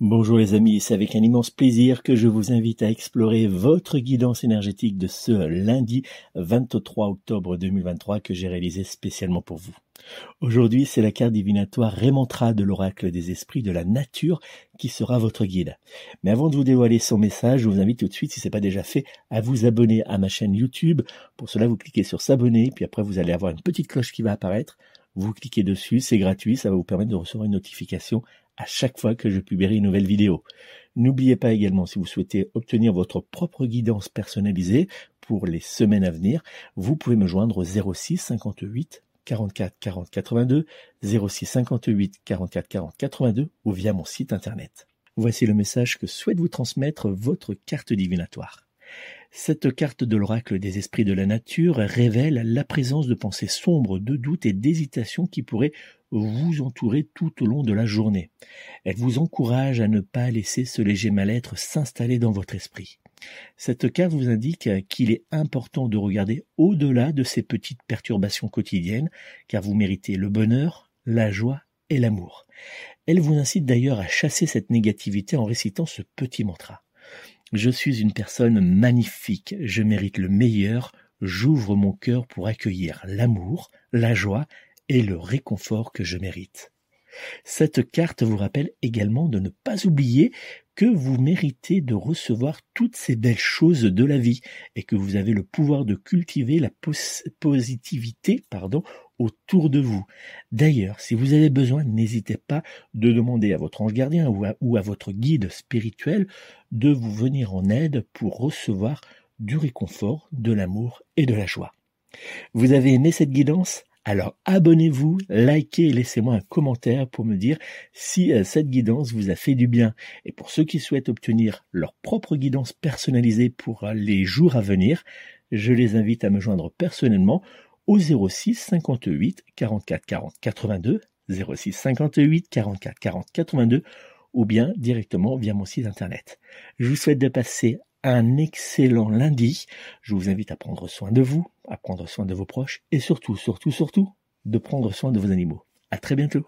Bonjour les amis, c'est avec un immense plaisir que je vous invite à explorer votre guidance énergétique de ce lundi 23 octobre 2023 que j'ai réalisé spécialement pour vous. Aujourd'hui, c'est la carte divinatoire Rémantra de l'oracle des esprits de la nature qui sera votre guide. Mais avant de vous dévoiler son message, je vous invite tout de suite, si ce n'est pas déjà fait, à vous abonner à ma chaîne YouTube. Pour cela, vous cliquez sur s'abonner, puis après vous allez avoir une petite cloche qui va apparaître. Vous cliquez dessus, c'est gratuit, ça va vous permettre de recevoir une notification à chaque fois que je publierai une nouvelle vidéo. N'oubliez pas également, si vous souhaitez obtenir votre propre guidance personnalisée pour les semaines à venir, vous pouvez me joindre au 06 58 44 40 82, 06 58 44 40 82 ou via mon site internet. Voici le message que souhaite vous transmettre votre carte divinatoire. Cette carte de l'oracle des esprits de la nature révèle la présence de pensées sombres, de doutes et d'hésitations qui pourraient vous entourer tout au long de la journée. Elle vous encourage à ne pas laisser ce léger mal-être s'installer dans votre esprit. Cette carte vous indique qu'il est important de regarder au-delà de ces petites perturbations quotidiennes, car vous méritez le bonheur, la joie et l'amour. Elle vous incite d'ailleurs à chasser cette négativité en récitant ce petit mantra. Je suis une personne magnifique, je mérite le meilleur, j'ouvre mon cœur pour accueillir l'amour, la joie et le réconfort que je mérite. Cette carte vous rappelle également de ne pas oublier que vous méritez de recevoir toutes ces belles choses de la vie et que vous avez le pouvoir de cultiver la positivité autour de vous. D'ailleurs, si vous avez besoin, n'hésitez pas de demander à votre ange gardien ou à votre guide spirituel de vous venir en aide pour recevoir du réconfort, de l'amour et de la joie. Vous avez aimé cette guidance? Alors abonnez-vous, likez et laissez-moi un commentaire pour me dire si euh, cette guidance vous a fait du bien. Et pour ceux qui souhaitent obtenir leur propre guidance personnalisée pour euh, les jours à venir, je les invite à me joindre personnellement au 06 58 44 40 82, 06 58 44 40 82 ou bien directement via mon site internet. Je vous souhaite de passer un excellent lundi. Je vous invite à prendre soin de vous, à prendre soin de vos proches et surtout, surtout, surtout, de prendre soin de vos animaux. À très bientôt.